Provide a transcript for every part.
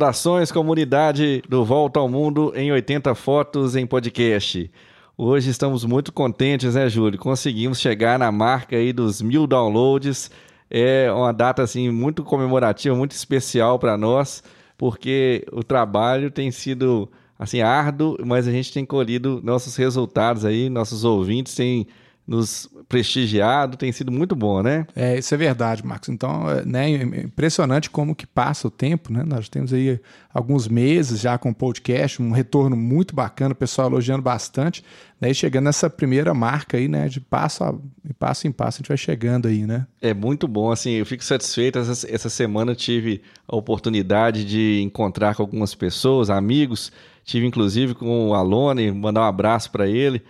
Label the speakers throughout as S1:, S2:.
S1: Saudações, comunidade do Volta ao Mundo em 80 fotos em podcast. Hoje estamos muito contentes, né, Júlio? Conseguimos chegar na marca aí dos mil downloads. É uma data assim muito comemorativa, muito especial para nós, porque o trabalho tem sido assim árduo, mas a gente tem colhido nossos resultados aí, nossos ouvintes têm nos prestigiado, tem sido muito bom, né?
S2: É, isso é verdade, Marcos. Então, é, né, impressionante como que passa o tempo, né? Nós temos aí alguns meses já com o podcast, um retorno muito bacana, o pessoal elogiando bastante, né? E chegando nessa primeira marca aí, né? De passo, a, passo em passo a gente vai chegando aí, né?
S1: É muito bom, assim, eu fico satisfeito. Essa, essa semana tive a oportunidade de encontrar com algumas pessoas, amigos, tive inclusive com o Alone, mandar um abraço para ele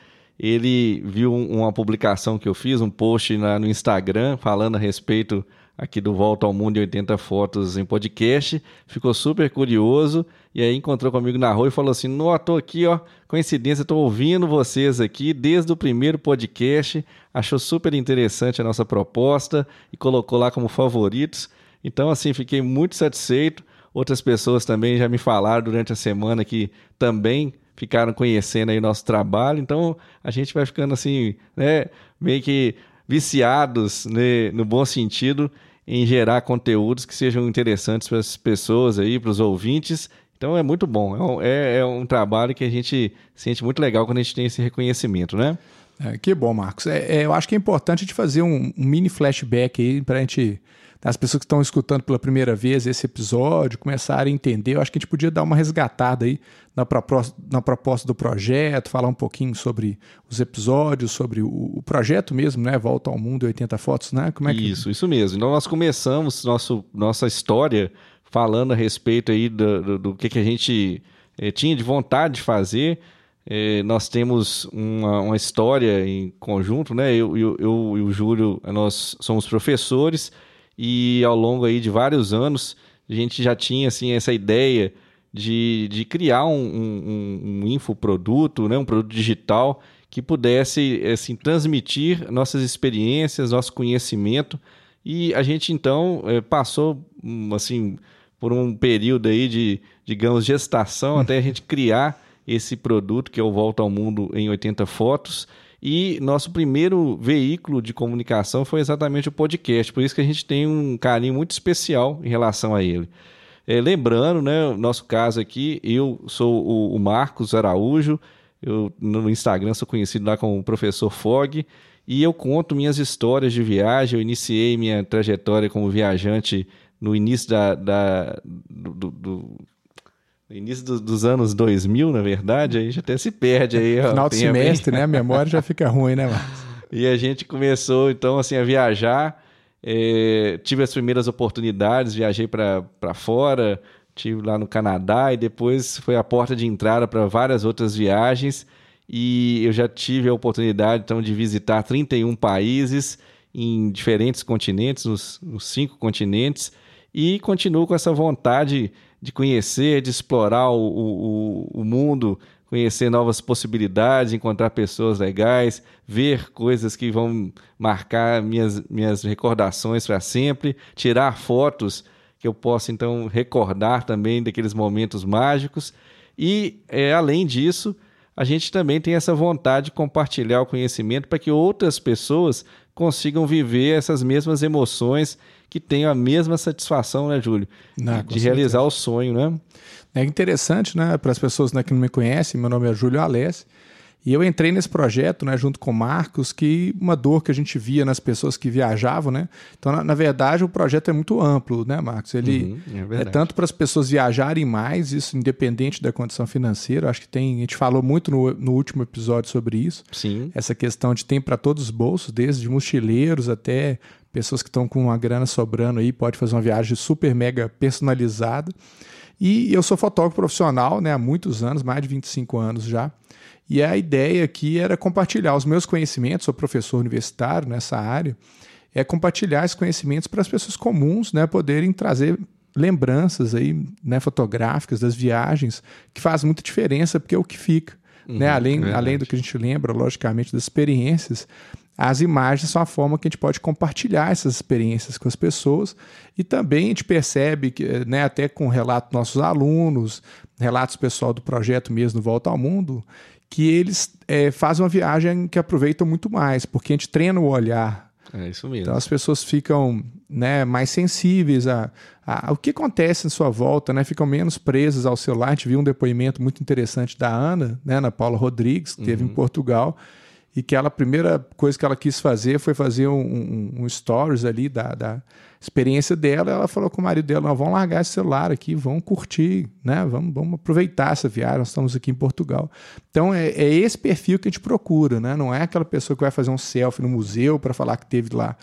S1: ele viu uma publicação que eu fiz, um post na, no Instagram falando a respeito aqui do Volta ao Mundo em 80 Fotos em podcast, ficou super curioso e aí encontrou comigo na rua e falou assim: Não, tô aqui, ó, coincidência, tô ouvindo vocês aqui desde o primeiro podcast, achou super interessante a nossa proposta e colocou lá como favoritos. Então, assim, fiquei muito satisfeito. Outras pessoas também já me falaram durante a semana que também ficaram conhecendo aí o nosso trabalho. Então a gente vai ficando assim, né, meio que viciados, né, no bom sentido, em gerar conteúdos que sejam interessantes para as pessoas aí, para os ouvintes. Então é muito bom. É, é, é, um trabalho que a gente sente muito legal quando a gente tem esse reconhecimento, né?
S2: É, que bom, Marcos. É, é eu acho que é importante a gente fazer um, um mini flashback aí para a gente as pessoas que estão escutando pela primeira vez esse episódio começarem a entender. Eu acho que a gente podia dar uma resgatada aí na proposta, na proposta do projeto, falar um pouquinho sobre os episódios, sobre o, o projeto mesmo, né? Volta ao Mundo 80 Fotos, né?
S1: Como é que... Isso, isso mesmo. Então nós começamos nosso, nossa história falando a respeito aí do, do, do que, que a gente eh, tinha de vontade de fazer. Eh, nós temos uma, uma, história em conjunto, né? Eu, eu, eu e o Júlio, nós somos professores e ao longo aí de vários anos a gente já tinha assim essa ideia de, de criar um, um, um infoproduto, né, um produto digital que pudesse assim, transmitir nossas experiências, nosso conhecimento. E a gente então é, passou hum, assim por um período aí de digamos gestação até a gente criar esse produto que é o Volta ao Mundo em 80 fotos e nosso primeiro veículo de comunicação foi exatamente o podcast, por isso que a gente tem um carinho muito especial em relação a ele. É, lembrando, né, o nosso caso aqui, eu sou o, o Marcos Araújo, eu no Instagram sou conhecido lá como professor Fog, e eu conto minhas histórias de viagem. Eu iniciei minha trajetória como viajante no início da, da do, do, no início do, dos anos 2000, na verdade, aí já até se perde aí.
S2: Final do semestre, né? A memória já fica ruim, né, Marcos?
S1: E a gente começou, então, assim, a viajar. É, tive as primeiras oportunidades, viajei para fora, tive lá no Canadá e depois foi a porta de entrada para várias outras viagens. E eu já tive a oportunidade, então, de visitar 31 países em diferentes continentes, nos, nos cinco continentes, e continuo com essa vontade de conhecer, de explorar o, o, o mundo, conhecer novas possibilidades, encontrar pessoas legais, ver coisas que vão marcar minhas, minhas recordações para sempre, tirar fotos que eu possa então recordar também daqueles momentos mágicos. E, é, além disso, a gente também tem essa vontade de compartilhar o conhecimento para que outras pessoas consigam viver essas mesmas emoções que tenham a mesma satisfação, né, Júlio? Não, de realizar o sonho, né?
S2: É interessante, né, para as pessoas né, que não me conhecem, meu nome é Júlio Alessi, e eu entrei nesse projeto, né, junto com o Marcos, que uma dor que a gente via nas pessoas que viajavam, né? Então, na, na verdade, o projeto é muito amplo, né, Marcos? Ele uhum, é, é, tanto para as pessoas viajarem mais, isso independente da condição financeira. Acho que tem, a gente falou muito no, no último episódio sobre isso.
S1: Sim.
S2: Essa questão de tem para todos os bolsos, desde mochileiros até pessoas que estão com uma grana sobrando aí, pode fazer uma viagem super mega personalizada. E eu sou fotógrafo profissional, né, há muitos anos, mais de 25 anos já. E a ideia aqui era compartilhar os meus conhecimentos, sou professor universitário nessa área, é compartilhar esses conhecimentos para as pessoas comuns, né, poderem trazer lembranças aí, né, fotográficas das viagens, que faz muita diferença porque é o que fica, né, uhum, né, além, além do que a gente lembra, logicamente, das experiências, as imagens são a forma que a gente pode compartilhar essas experiências com as pessoas e também a gente percebe que, né, até com relato dos nossos alunos, relatos pessoal do projeto mesmo Volta ao Mundo, que eles é, fazem uma viagem que aproveitam muito mais, porque a gente treina o olhar.
S1: É isso mesmo.
S2: Então as pessoas ficam né, mais sensíveis a, a, ao que acontece em sua volta, né, ficam menos presas ao celular. A gente viu um depoimento muito interessante da Ana, né, Ana Paula Rodrigues, que esteve uhum. em Portugal, e que ela, a primeira coisa que ela quis fazer foi fazer um, um, um stories ali da, da, experiência dela. Ela falou com o marido dela: vamos largar esse celular aqui, vamos curtir, né? vamos, vamos aproveitar essa viagem. Nós estamos aqui em Portugal. Então é, é esse perfil que a gente procura, né? não é aquela pessoa que vai fazer um selfie no museu para falar que teve lá,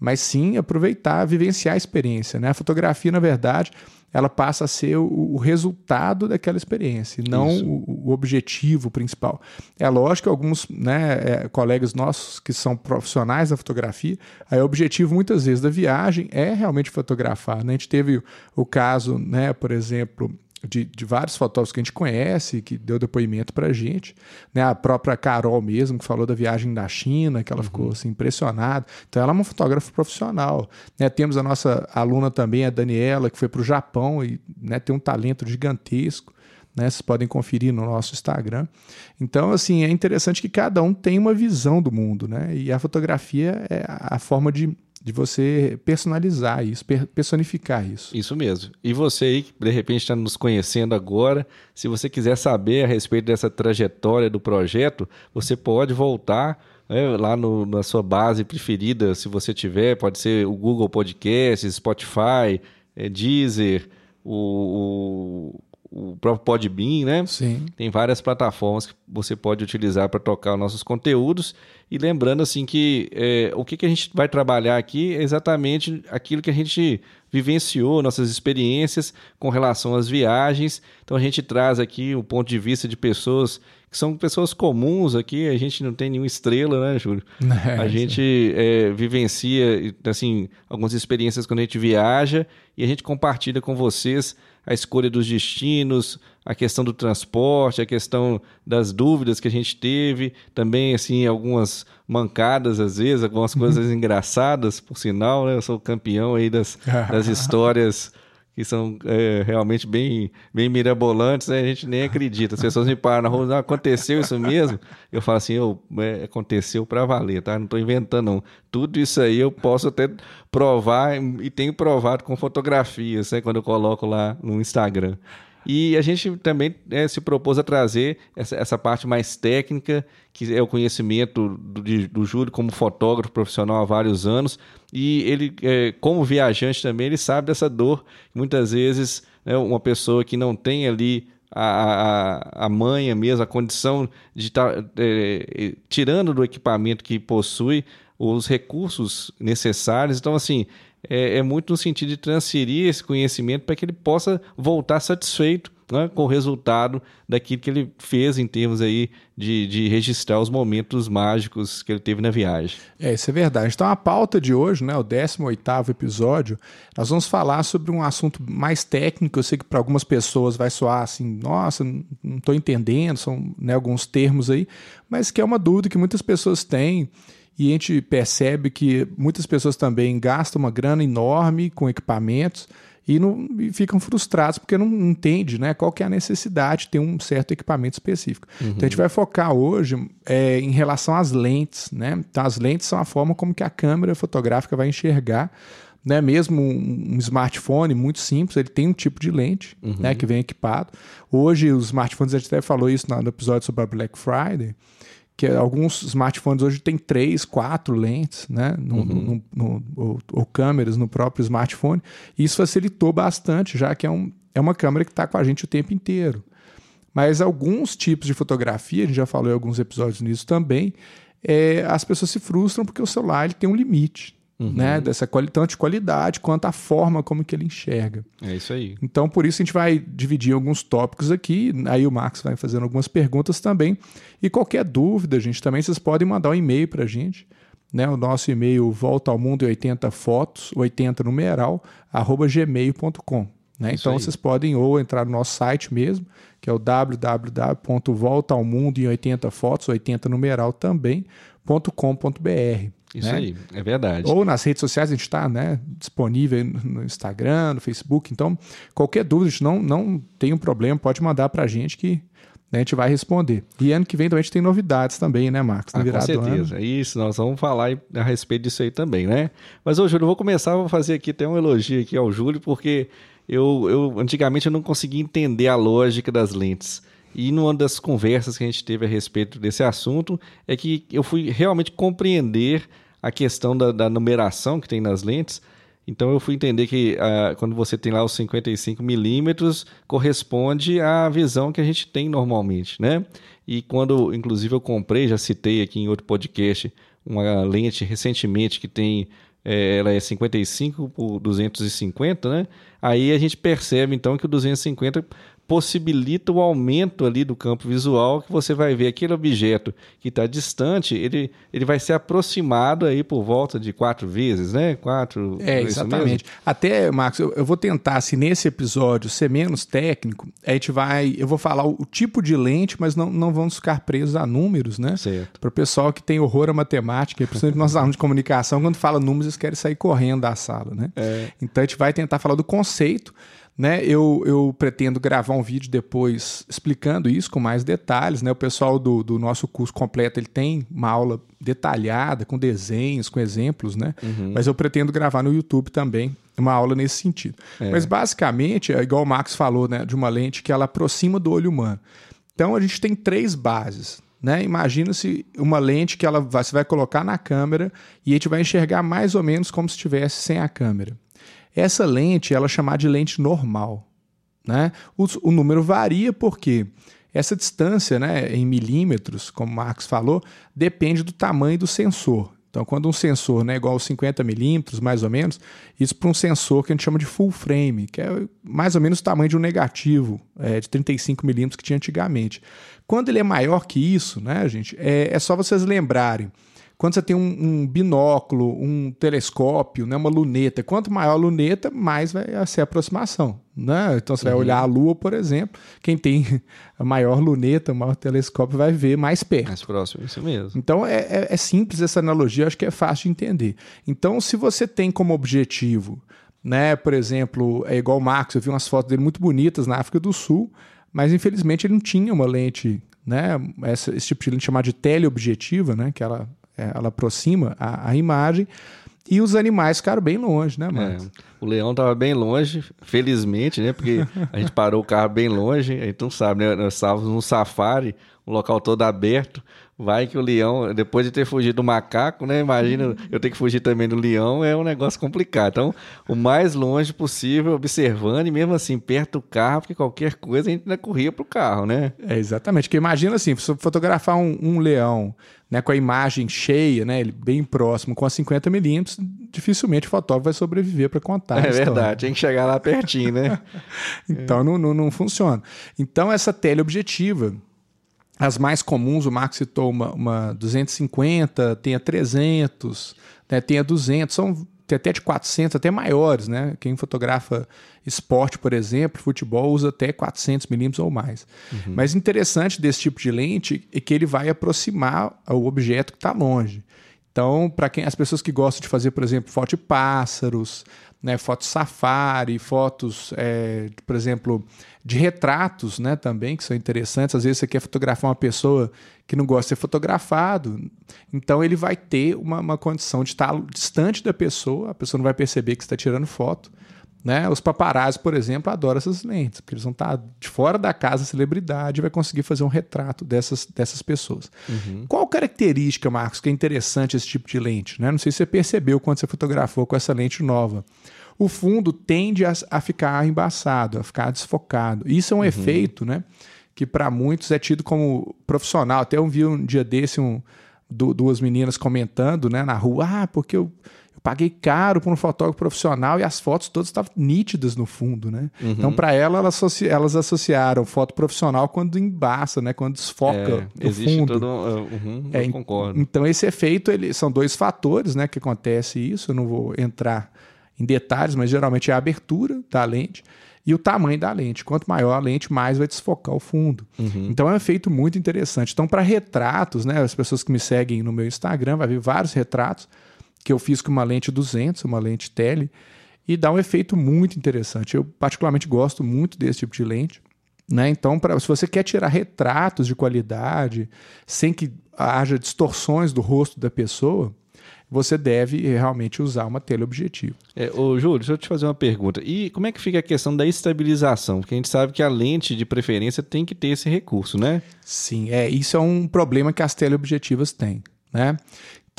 S2: mas sim aproveitar, vivenciar a experiência. Né? A fotografia, na verdade, ela passa a ser o, o resultado daquela experiência, não o, o, objetivo principal. É lógico que alguns né, é, colegas nossos que são profissionais da fotografia, aí o objetivo muitas vezes da viagem é realmente fotografar. Né? A gente teve o caso, né, por exemplo, de, de, vários fotógrafos que a gente conhece, que deu depoimento para a gente. Né? A própria Carol mesmo, que falou da viagem da China, que ela uhum. ficou assim, impressionada. Então, ela é uma fotógrafa profissional. Né? Temos a nossa aluna também, a Daniela, que foi para o Japão e né, tem um talento gigantesco. Né? Vocês podem conferir no nosso Instagram. Então, assim, é interessante que cada um tem uma visão do mundo, né? E a fotografia é a forma de de você personalizar isso, personificar isso.
S1: Isso mesmo. E você aí que de repente está nos conhecendo agora, se você quiser saber a respeito dessa trajetória do projeto, você pode voltar né, lá no, na sua base preferida, se você tiver, pode ser o Google Podcasts, Spotify, é, Deezer, o, o o próprio Podbean, né?
S2: Sim.
S1: Tem várias plataformas que você pode utilizar para tocar os nossos conteúdos. E lembrando assim que é, o que, que a gente vai trabalhar aqui é exatamente aquilo que a gente vivenciou, nossas experiências com relação às viagens. Então a gente traz aqui o ponto de vista de pessoas que são pessoas comuns aqui, a gente não tem nenhuma estrela, né, Júlio? É, a gente é, vivencia assim algumas experiências quando a gente viaja e a gente compartilha com vocês a escolha dos destinos, a questão do transporte, a questão das dúvidas que a gente teve, também assim algumas mancadas às vezes, algumas coisas uhum. engraçadas, por sinal, né? Eu sou campeão aí das, das histórias que são é, realmente bem, bem mirabolantes, né? a gente nem acredita. As pessoas me param na rua, não, aconteceu isso mesmo? Eu falo assim, eu, é, aconteceu para valer, tá? Não estou inventando, não. Tudo isso aí eu posso até provar e tenho provado com fotografias, né? Quando eu coloco lá no Instagram. E a gente também é, se propôs a trazer essa, essa, parte mais técnica, que é o conhecimento do, do Júlio como fotógrafo profissional há vários anos. E ele, é, como viajante também, ele sabe dessa dor. Muitas vezes, né, uma pessoa que não tem ali a, a, a manha mesmo, a condição de estar tá, é, tirando do equipamento que possui os recursos necessários. Então, assim, é, é muito no sentido de transferir esse conhecimento para que ele possa voltar satisfeito né, com o resultado daquilo que ele fez em termos aí de, de registrar os momentos mágicos que ele teve na viagem.
S2: É, isso é verdade. Então a pauta de hoje, né, o 18º episódio, nós vamos falar sobre um assunto mais técnico. Eu sei que para algumas pessoas vai soar assim, nossa, não estou entendendo, são né, alguns termos aí, mas que é uma dúvida que muitas pessoas têm e a gente percebe que muitas pessoas também gastam uma grana enorme com equipamentos e, não, e ficam frustrados porque não entende né, qual que é a necessidade de ter um certo equipamento específico. Uhum. Então a gente vai focar hoje é, em relação às lentes. Né? Então as lentes são a forma como que a câmera fotográfica vai enxergar né, mesmo um, smartphone muito simples, ele tem um tipo de lente uhum. né, que vem equipado. Hoje, os smartphones, a gente até falou isso no episódio sobre a Black Friday, que alguns smartphones hoje têm três, quatro lentes, né? No, uhum. no, no, ou, ou, câmeras no próprio smartphone. E isso facilitou bastante, já que é, um, é uma câmera que está com a gente o tempo inteiro. Mas alguns tipos de fotografia, a gente já falou em alguns episódios nisso também, é, as pessoas se frustram porque o celular ele tem um limite uhum. né? Dessa tanto de qualidade quanto a forma como que ele enxerga.
S1: É isso aí.
S2: Então, por isso a gente vai dividir alguns tópicos aqui. Aí o Marcos vai fazendo algumas perguntas também. E qualquer dúvida, gente, também vocês podem mandar um e-mail para a gente. Né, o nosso e-mail volta ao mundo 80 fotos, 80 numeral, arroba gmail.com. Né? Então aí. vocês podem ou entrar no nosso site mesmo, que é o www.voltaalmundo em 80 fotos, 80 numeral também, lentes.com.br.
S1: Isso
S2: né?
S1: aí, é verdade.
S2: Ou nas redes sociais a gente está né, disponível no Instagram, no Facebook. Então, qualquer dúvida, a gente não, não tem um problema, pode mandar para a gente que né, a gente vai responder. E ano que vem também a gente tem novidades também, né, Marcos?
S1: Ah, com certeza. Isso, nós vamos falar a respeito disso aí também, né? Mas, ô Júlio, eu vou começar, vou fazer aqui até um elogio aqui ao Júlio, porque eu, eu antigamente eu não conseguia entender a lógica das lentes. E numa das conversas que a gente teve a respeito desse assunto, é que eu fui realmente compreender a questão da, da numeração que tem nas lentes. Então eu fui entender que uh, quando você tem lá os 55 milímetros, corresponde à visão que a gente tem normalmente, né? E quando, inclusive, eu comprei, já citei aqui em outro podcast, uma lente recentemente que tem é, ela é 55 por 250, né? Aí a gente percebe então que o 250 possibilita o aumento ali do campo visual, que você vai ver aquele objeto que está distante, ele, ele vai ser aproximado aí por volta de quatro vezes, né? Quatro.
S2: É, exatamente. Até, Marcos, eu, eu, vou tentar, se nesse episódio ser menos técnico, a gente vai. Eu vou falar o, o tipo de lente, mas não, não vamos ficar presos a números, né?
S1: Certo.
S2: Para o pessoal que tem horror à matemática, principalmente nós alunos de comunicação, quando fala números, eles querem sair correndo da sala, né?
S1: É.
S2: Então a gente vai tentar falar do conceito né, eu, eu pretendo gravar um vídeo depois explicando isso com mais detalhes. Né? O pessoal do, do nosso curso completo ele tem uma aula detalhada, com desenhos, com exemplos, né?
S1: Uhum.
S2: Mas eu pretendo gravar no YouTube também uma aula nesse sentido. É. Mas basicamente, é igual o Max falou, né, de uma lente que ela aproxima do olho humano. Então a gente tem três bases. Né? Imagina-se uma lente que ela vai, você vai colocar na câmera e a gente vai enxergar mais ou menos como se estivesse sem a câmera. Essa lente ela é chamada de lente normal. Né? O, o número varia porque essa distância né, em milímetros, como o Marcos falou, depende do tamanho do sensor. Então, quando um sensor né, é igual a 50 milímetros, mais ou menos, isso para um sensor que a gente chama de full frame, que é mais ou menos o tamanho de um negativo é, de 35 milímetros que tinha antigamente. Quando ele é maior que isso, né, gente, é, é só vocês lembrarem quando você tem um, um, binóculo, um telescópio, né, uma luneta, quanto maior a luneta, mais vai ser a aproximação. Né? Então você uhum. vai olhar a Lua, por exemplo, quem tem a maior luneta, o maior telescópio, vai ver mais perto.
S1: Mais próximo, isso mesmo.
S2: Então é, é, é simples essa analogia, acho que é fácil de entender. Então, se você tem como objetivo, né, por exemplo, é igual o Marcos, eu vi umas fotos dele muito bonitas na África do Sul, mas infelizmente ele não tinha uma lente né, esse, esse tipo de lente chamada de teleobjetiva, né, que ela ela aproxima a, a, imagem e os animais ficaram bem longe, né, Marcos? É,
S1: o leão estava bem longe, felizmente, né? Porque a gente parou o carro bem longe, a gente não sabe, né? Nós estávamos num safari, um local todo aberto. Vai que o leão, depois de ter fugido do macaco, né? Imagina eu ter que fugir também do leão, é um negócio complicado. Então, o mais longe possível, observando, e mesmo assim, perto do carro, porque qualquer coisa a gente ainda corria pro carro, né?
S2: É, exatamente. Porque imagina assim, se fotografar um, um leão né, com a imagem cheia, né, ele bem próximo, com a 50 milímetros, dificilmente o fotógrafo vai sobreviver para contar.
S1: É verdade, tem que chegar lá pertinho, né?
S2: então, é. não, não, não funciona. Então, essa teleobjetiva as mais comuns, o Marx citou uma, uma 250, tem a 300, né, tem a 200, são tem até de 400, até maiores, né? Quem fotografa esporte, por exemplo, futebol, usa até 400 milímetros ou mais. Uhum. Mas interessante desse tipo de lente é que ele vai aproximar o objeto que está longe. Então, para quem as pessoas que gostam de fazer, por exemplo, foto de pássaros, né, fotos safari, fotos, é, por exemplo, de retratos né, também, que são interessantes. Às vezes você quer fotografar uma pessoa que não gosta de ser fotografado, então ele vai ter uma, uma condição de estar distante da pessoa, a pessoa não vai perceber que está tirando foto. Né? Os paparazzi, por exemplo, adoram essas lentes, porque eles vão estar de fora da casa celebridade e vai conseguir fazer um retrato dessas, dessas pessoas.
S1: Uhum.
S2: Qual característica, Marcos, que é interessante esse tipo de lente? Né? Não sei se você percebeu quando você fotografou com essa lente nova. O fundo tende a, a ficar embaçado, a ficar desfocado. Isso é um uhum. efeito né, que para muitos é tido como profissional. Até eu vi um dia desse um, duas meninas comentando né, na rua, ah, porque eu paguei caro para um fotógrafo profissional e as fotos todas estavam nítidas no fundo, né?
S1: Uhum.
S2: Então, para ela, elas, elas, associaram foto profissional quando embaça, né? Quando desfoca
S1: é,
S2: o fundo.
S1: Todo... Uhum,
S2: é,
S1: concordo.
S2: Então, esse efeito, ele... são dois fatores, né? Que acontece isso. Eu não vou entrar em detalhes, mas geralmente é a abertura da lente. e o tamanho da lente. Quanto maior a lente, mais vai desfocar o fundo.
S1: Uhum.
S2: Então é um efeito muito interessante. Então, para retratos, né, as pessoas que me seguem no meu Instagram, vai ver vários retratos que eu fiz com uma lente 200, uma lente tele, e dá um efeito muito interessante. Eu particularmente gosto muito desse tipo de lente. Né? Então, pra, se você quer tirar retratos de qualidade, sem que haja distorções do rosto da pessoa, você deve realmente usar uma teleobjetivo.
S1: É, ô, Júlio, deixa eu te fazer uma pergunta. E como é que fica a questão da estabilização? Porque a gente sabe que a lente de preferência tem que ter esse recurso, né?
S2: Sim, é, isso é um problema que as teleobjetivas têm, né?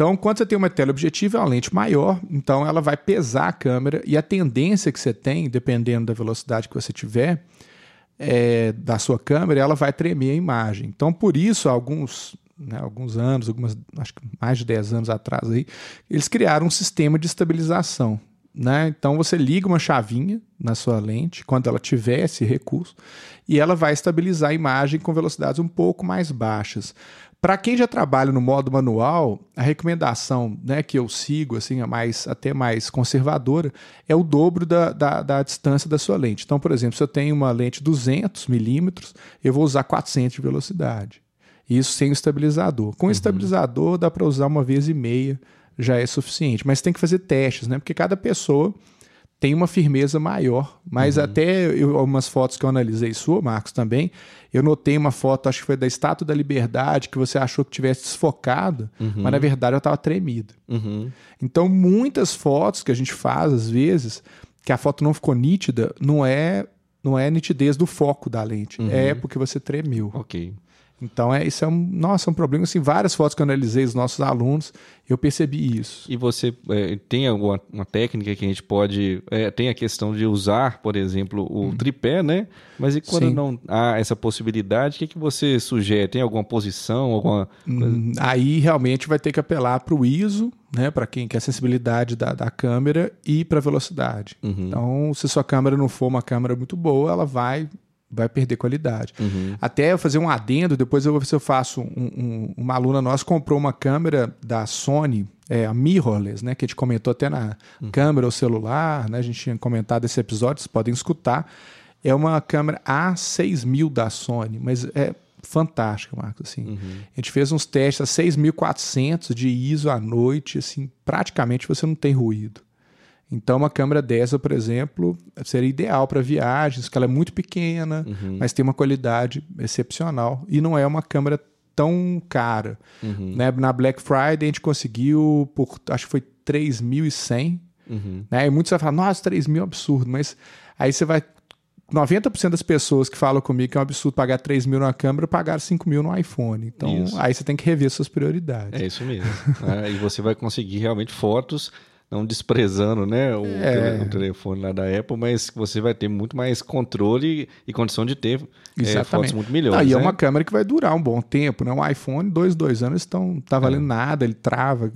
S2: Então, quando você tem uma teleobjetiva, é uma lente maior, então ela vai pesar a câmera e a tendência que você tem, dependendo da velocidade que você tiver, é, da sua câmera, ela vai tremer a imagem. Então, por isso, alguns, né, alguns anos, algumas, acho que mais de 10 anos atrás, aí, eles criaram um sistema de estabilização. Né? Então você liga uma chavinha na sua lente quando ela tiver esse recurso e ela vai estabilizar a imagem com velocidades um pouco mais baixas. Para quem já trabalha no modo manual, a recomendação né, que eu sigo, assim, a mais, até mais conservadora, é o dobro da, da, da, distância da sua lente. Então, por exemplo, se eu tenho uma lente 200 milímetros, eu vou usar 400 de velocidade. Isso sem o estabilizador. Com o uhum. estabilizador dá para usar uma vez e meia, já é suficiente. Mas tem que fazer testes, né? Porque cada pessoa tem uma firmeza maior. Mas uhum. até eu, algumas fotos que eu analisei sua, Marcos, também, eu notei uma foto, acho que foi da Estátua da Liberdade, que você achou que tivesse desfocado, uhum. mas na verdade eu estava tremido.
S1: Uhum.
S2: Então, muitas fotos que a gente faz, às vezes, que a foto não ficou nítida, não é não é nitidez do foco da lente, uhum. é porque você tremeu.
S1: Ok.
S2: Então, é, isso é um, nossa, um problema. Assim, várias fotos que eu analisei dos nossos alunos, eu percebi isso.
S1: E você é, tem alguma uma técnica que a gente pode. É, tem a questão de usar, por exemplo, o hum. tripé, né? Mas e quando Sim. não há essa possibilidade, o que, que você sugere? Tem alguma posição? Alguma
S2: hum, aí realmente vai ter que apelar para o ISO, né? Para quem quer a sensibilidade da, da câmera e para a velocidade.
S1: Uhum.
S2: Então, se sua câmera não for uma câmera muito boa, ela vai vai perder qualidade.
S1: Uhum.
S2: Até eu fazer um adendo, depois eu vou ver se eu faço. Um, um, uma aluna nossa comprou uma câmera da Sony, é, a mirrorless, né? Que a gente comentou até na uhum. câmera ou celular, né? A gente tinha comentado esse episódio, vocês podem escutar. É uma câmera A6000 da Sony, mas é fantástica, Marcos. Assim.
S1: Uhum.
S2: A gente fez uns testes a 6.400 de ISO à noite, assim, praticamente você não tem ruído. Então, uma câmera dessa, por exemplo, seria ideal para viagens, que ela é muito pequena,
S1: uhum.
S2: mas tem uma qualidade excepcional. E não é uma câmera tão cara.
S1: Uhum.
S2: Né? Na Black Friday, a gente conseguiu por, acho que foi 3.100.
S1: Uhum.
S2: Né? E muitos vão falar, nossa, 3 mil é um absurdo. Mas aí você vai 90% das pessoas que falam comigo que é um absurdo pagar 3 mil numa câmera pagaram 5 mil no iPhone. Então, isso. aí você tem que rever suas prioridades.
S1: É isso mesmo. é, e você vai conseguir realmente fotos não desprezando né, o, é. telefone lá da Apple, mas você vai ter muito mais controle e condição de ter é, fotos muito melhores. Ah,
S2: e
S1: né?
S2: é uma câmera que vai durar um bom tempo. Né? Um iPhone, dois, dois anos, estão tá valendo é. nada, ele trava,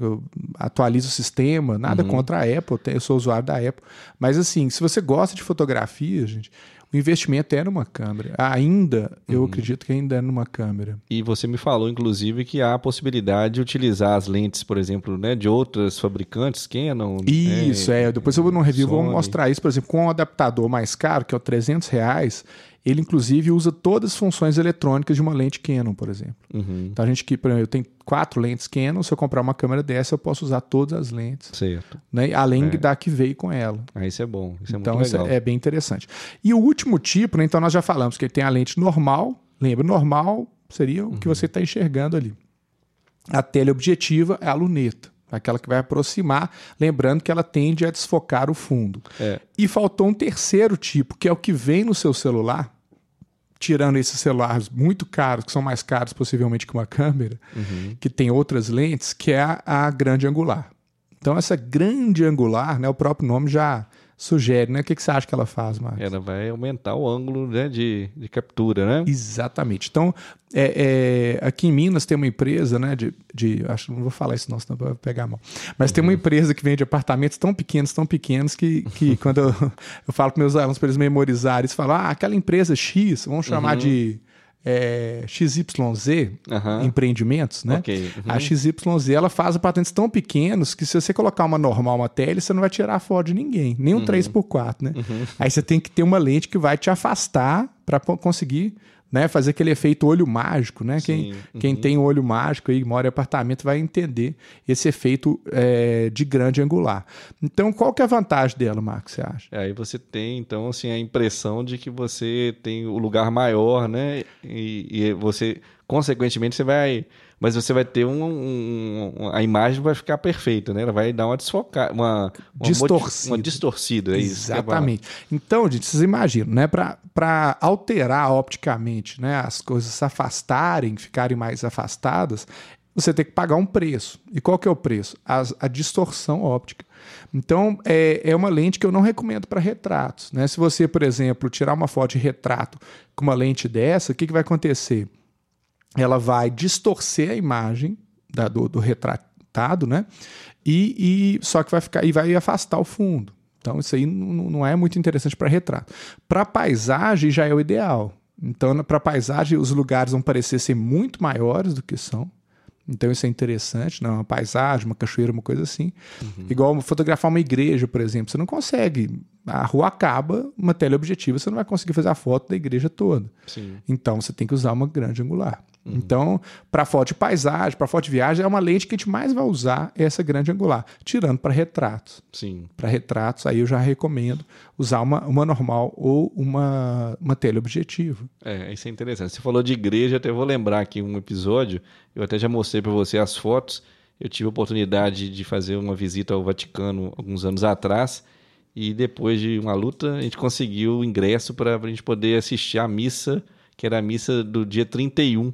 S2: atualiza o sistema, nada uhum. contra a Apple, eu sou usuário da Apple. Mas assim, se você gosta de fotografia, gente, o investimento é numa câmera. Ainda, eu uhum. acredito que ainda é numa câmera.
S1: E você me falou, inclusive, que há a possibilidade de utilizar as lentes, por exemplo, né, de outras fabricantes, Canon.
S2: Isso, é. é. Depois eu vou no review Sony. vou mostrar isso, por exemplo, com um adaptador mais caro, que é o 300 reais, ele inclusive usa todas as funções eletrônicas de uma lente Canon, por exemplo.
S1: Uhum.
S2: Então a gente que, por exemplo, eu tenho quatro lentes Canon, se eu comprar uma câmera dessa, eu posso usar todas as lentes.
S1: Certo.
S2: Né? Além é. da que veio com ela.
S1: Ah, isso é bom. Isso é
S2: então,
S1: muito
S2: legal. É bem interessante. E o último tipo, né? Então nós já falamos que ele tem a lente normal. Lembra, normal seria o uhum. que você está enxergando ali. A teleobjetiva é a luneta aquela que vai aproximar, lembrando que ela tende a desfocar o fundo.
S1: É.
S2: E faltou um terceiro tipo, que é o que vem no seu celular, tirando esses celulares muito caros, que são mais caros possivelmente que uma câmera,
S1: uhum.
S2: que tem outras lentes, que é a, a, grande angular. Então essa grande angular, né, o próprio nome já sugere, né? O que, que você acha que ela faz, Marcos?
S1: Ela vai aumentar o ângulo né, de, de captura, né?
S2: Exatamente. Então, é, é, aqui em Minas tem uma empresa, né? De, de acho não vou falar isso, não, senão vai pegar a mão. Mas uhum. tem uma uhum. empresa que vende apartamentos tão pequenos, tão pequenos, que, que quando eu, eu falo com meus alunos para eles memorizarem, eles falam: ah, aquela empresa X, vamos chamar uhum. de é, XYZ,
S1: Aham.
S2: empreendimentos, né?
S1: Ok. Uhum.
S2: A XYZ ela faz patentes tão pequenos que se você colocar uma normal, uma tele, você não vai tirar foto de ninguém, nem um
S1: Uhum.
S2: 3x4, né? Aí você tem que ter uma lente que vai te afastar para conseguir né, fazer aquele efeito olho mágico, né? Quem,
S1: uhum.
S2: quem tem olho mágico aí, mora em apartamento, vai entender esse efeito é, de grande angular. Então, qual que é a vantagem dela, Marcos, você acha?
S1: Aí você tem, então, assim, a impressão de que você tem o lugar maior, né? E, e você, consequentemente, você vai. Mas você vai ter um, um- A imagem vai ficar perfeita, né? Ela vai dar uma desfocada. Uma, uma
S2: Distorcida.
S1: Uma distorcida, é isso. é a.
S2: Exatamente. Então, gente, vocês imaginam, né? Para alterar opticamente, né? As coisas se afastarem, ficarem mais afastadas, você tem que pagar um preço. E qual que é o preço? As- a distorção óptica. Então, é, é uma lente que eu não recomendo para retratos. Né? Se você, por exemplo, tirar uma foto de retrato com uma lente dessa, o que, que vai acontecer? Ela vai distorcer a imagem da- do, do retratado, né? E, e- só que vai ficar e vai afastar o fundo. Então isso aí não, não é muito interessante para retrato. Para paisagem já é o ideal. Então para paisagem os lugares vão parecer ser muito maiores do que são. Então isso é interessante, não? Uma paisagem, uma cachoeira, uma coisa assim. Igual fotografar uma igreja, por exemplo, você não consegue. A rua acaba, uma teleobjetiva, você não vai conseguir fazer a foto da igreja toda.
S1: Sim.
S2: Então você tem que usar uma grande angular. Então, para foto de paisagem, para foto de viagem, é uma lente que a gente mais vai usar essa grande angular, tirando para retratos.
S1: Sim.
S2: Para retratos, aí eu já recomendo usar uma, uma normal ou uma, uma teleobjetiva.
S1: É, isso é interessante. Você falou de igreja, até vou lembrar aqui um episódio. Eu até já mostrei para você as fotos. Eu tive a oportunidade de fazer uma visita ao Vaticano alguns anos atrás. E depois de uma luta, a gente conseguiu o ingresso para a gente poder assistir a missa, que era a missa do dia 31.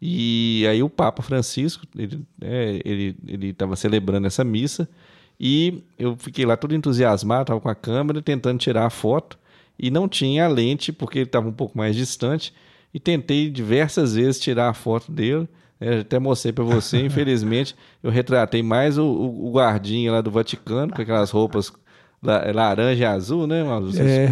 S1: E aí o Papa Francisco, ele é, ele ele estava celebrando essa missa e eu fiquei lá todo entusiasmado, estava com a câmera tentando tirar a foto e não tinha a lente porque ele estava um pouco mais distante e tentei diversas vezes tirar a foto dele. né, até mostrei para você, infelizmente eu retratei mais o, o, guardinha lá do Vaticano com aquelas roupas la- laranja e azul, né?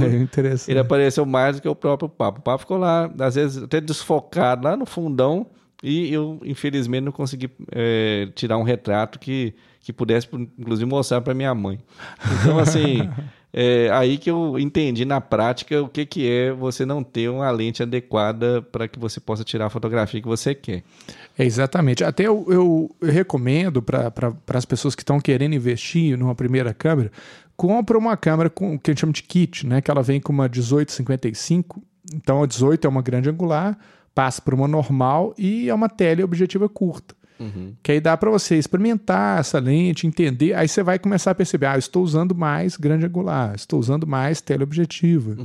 S2: É interessante.
S1: Ele apareceu mais do que o próprio Papa. O Papa ficou lá, às vezes até desfocado lá no fundão, e eu, infelizmente, não consegui é, tirar um retrato que, que pudesse, inclusive, mostrar para minha mãe. Então, assim, é aí que eu entendi na prática o que, que é você não ter uma lente adequada para que você possa tirar a fotografia que você quer.
S2: É, exatamente. Até eu, eu- eu recomendo para as pessoas que estão querendo investir numa primeira câmera, compra uma câmera com que a gente chama de kit, né? Que ela vem com uma 1855. Então a 18 é uma grande angular, passa por uma normal e é uma teleobjetiva curta. Que aí dá para você experimentar essa lente, entender. Aí você vai começar a perceber: ah, eu estou usando mais grande angular, estou usando mais teleobjetiva.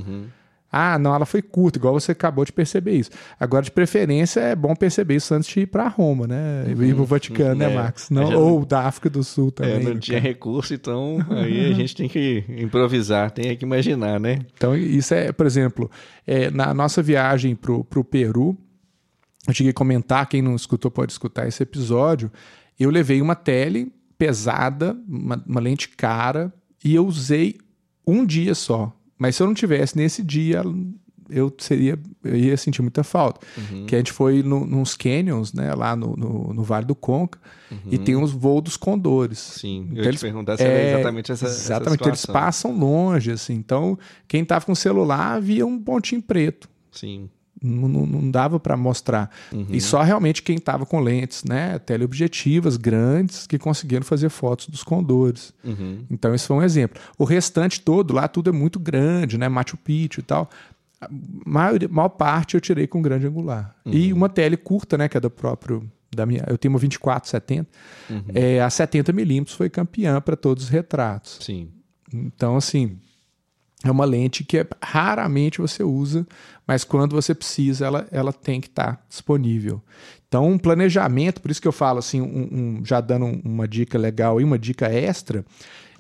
S2: Ah, não, ela foi curta, igual você acabou de perceber isso. Agora, de preferência, é bom perceber isso antes de ir para Roma, né? E ir pro Vaticano, né,
S1: É,
S2: Marcos? Não, ou da África do Sul também.
S1: É, não tinha
S2: caso.
S1: recurso, então aí a gente tem que improvisar, tem que imaginar, né?
S2: Então, isso é, por exemplo, é, na nossa viagem pro, pro Peru, eu cheguei a comentar, quem não escutou pode escutar esse episódio, eu levei uma tele pesada, uma, uma lente cara, e eu usei um dia só. Mas se eu não tivesse nesse dia, eu seria eu ia sentir muita falta. Que a gente foi no, nos canyons, né, lá no, no, no Vale do Conca, e tem os voos dos condores.
S1: Sim, eu
S2: Então
S1: te
S2: eles-
S1: perguntar se era exatamente essa, essa
S2: Exatamente, eles
S1: situação.
S2: passam longe, assim. Então, quem tava com o celular via um pontinho preto.
S1: Sim,
S2: Não, não- dava para mostrar. E só realmente quem tava com lentes, né, teleobjetivas grandes que conseguiram fazer fotos dos condores.
S1: Uhum.
S2: Então, esse foi um exemplo. O restante todo, lá tudo é muito grande, né, Machu Picchu e tal. A maior, maior parte eu tirei com grande angular. E uma tele curta, né, que é do próprio da minha, eu tenho uma 2470, é, a 70 milímetros foi campeã para todos os retratos.
S1: sim.
S2: Então, assim, é uma lente que é- raramente você usa, mas quando você precisa, ela, ela tem que estar disponível. Então, um planejamento, por isso que eu falo assim, um- um- já dando um- uma dica legal e uma dica extra,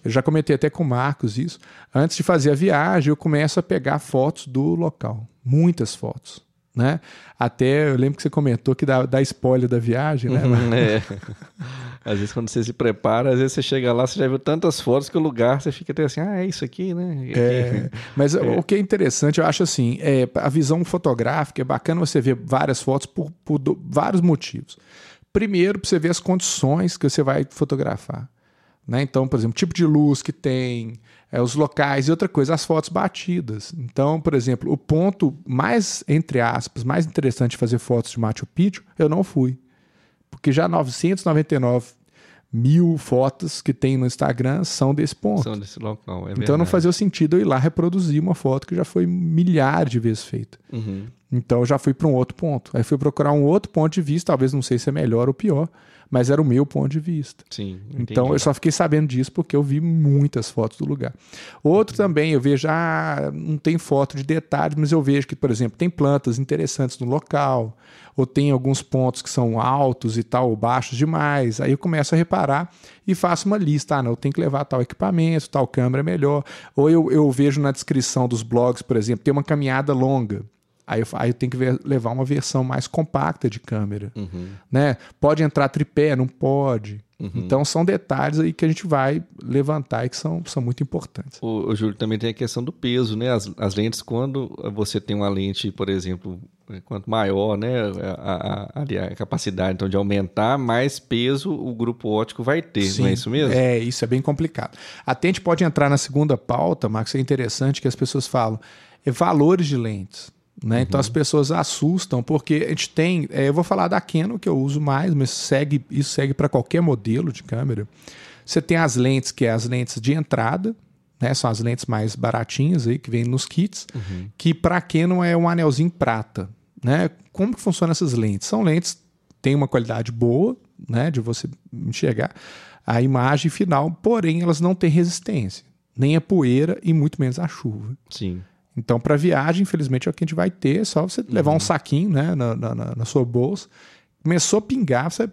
S2: eu já comentei até com o Marcos isso. Antes de fazer a viagem, eu começo a pegar fotos do local, muitas fotos. Né? Até eu lembro que você comentou que dá, dá spoiler da viagem, né?
S1: É. Às vezes, quando você se prepara, às vezes você chega lá, você já viu tantas fotos que o lugar você fica até assim, ah, é isso aqui, né?
S2: É, mas é. o que é interessante, eu acho assim, é, a visão fotográfica é bacana você ver várias fotos por, por do, vários motivos. Primeiro, para você ver as condições que você vai fotografar. Né? Então, por exemplo, tipo de luz que tem, é, os locais e outra coisa, as fotos batidas. Então, por exemplo, o ponto mais, entre aspas, mais interessante de fazer fotos de Machu Picchu, eu não fui. Porque já 999 mil fotos que tem no Instagram são desse ponto.
S1: São desse local, é
S2: Então não fazia sentido eu ir lá reproduzir uma foto que já foi milhares de vezes feita.
S1: Uhum.
S2: Então eu já fui para um outro ponto. Aí fui procurar um outro ponto de vista, talvez não sei se é melhor ou pior, mas era o meu ponto de vista.
S1: Sim.
S2: Então
S1: entendi.
S2: eu só fiquei sabendo disso porque eu vi muitas fotos do lugar. Outro também, eu vejo, ah, não tem foto de detalhes, mas eu vejo que, por exemplo, tem plantas interessantes no local, ou tem alguns pontos que são altos e tal, ou baixos demais. Aí eu começo a reparar e faço uma lista. Ah, não, eu tenho que levar tal equipamento, tal câmera é melhor. Ou eu, eu vejo na descrição dos blogs, por exemplo, tem uma caminhada longa. Aí eu, aí eu tenho que ver, levar uma versão mais compacta de câmera.
S1: Uhum.
S2: Né? Pode entrar tripé? Não pode.
S1: Uhum.
S2: Então são detalhes aí que a gente vai levantar e que são, são muito importantes.
S1: O, o Júlio também tem a questão do peso, né? As, as lentes, quando você tem uma lente, por exemplo, quanto maior, né, a, a, a, capacidade então de aumentar, mais peso o grupo óptico vai ter,
S2: Sim,
S1: não é isso mesmo?
S2: É, isso é bem complicado. Até a gente pode entrar na segunda pauta, Max, é interessante que as pessoas falam é valores de lentes. Né? Uhum. Então as pessoas assustam porque a gente tem, é, eu vou falar da Canon que eu uso mais, mas segue, isso segue para qualquer modelo de câmera. Você tem as lentes que é as lentes de entrada, né? São as lentes mais baratinhas aí que vêm nos kits, uhum. que para Canon é um anelzinho prata, né? Como que funcionam essas lentes? São lentes têm uma qualidade boa, né? De você enxergar a imagem final, porém elas não têm resistência, nem a poeira e muito menos a chuva.
S1: Sim.
S2: Então, para viagem, infelizmente, é o que a gente vai ter. É só você levar um saquinho né, na, na, na, sua bolsa. Começou a pingar, você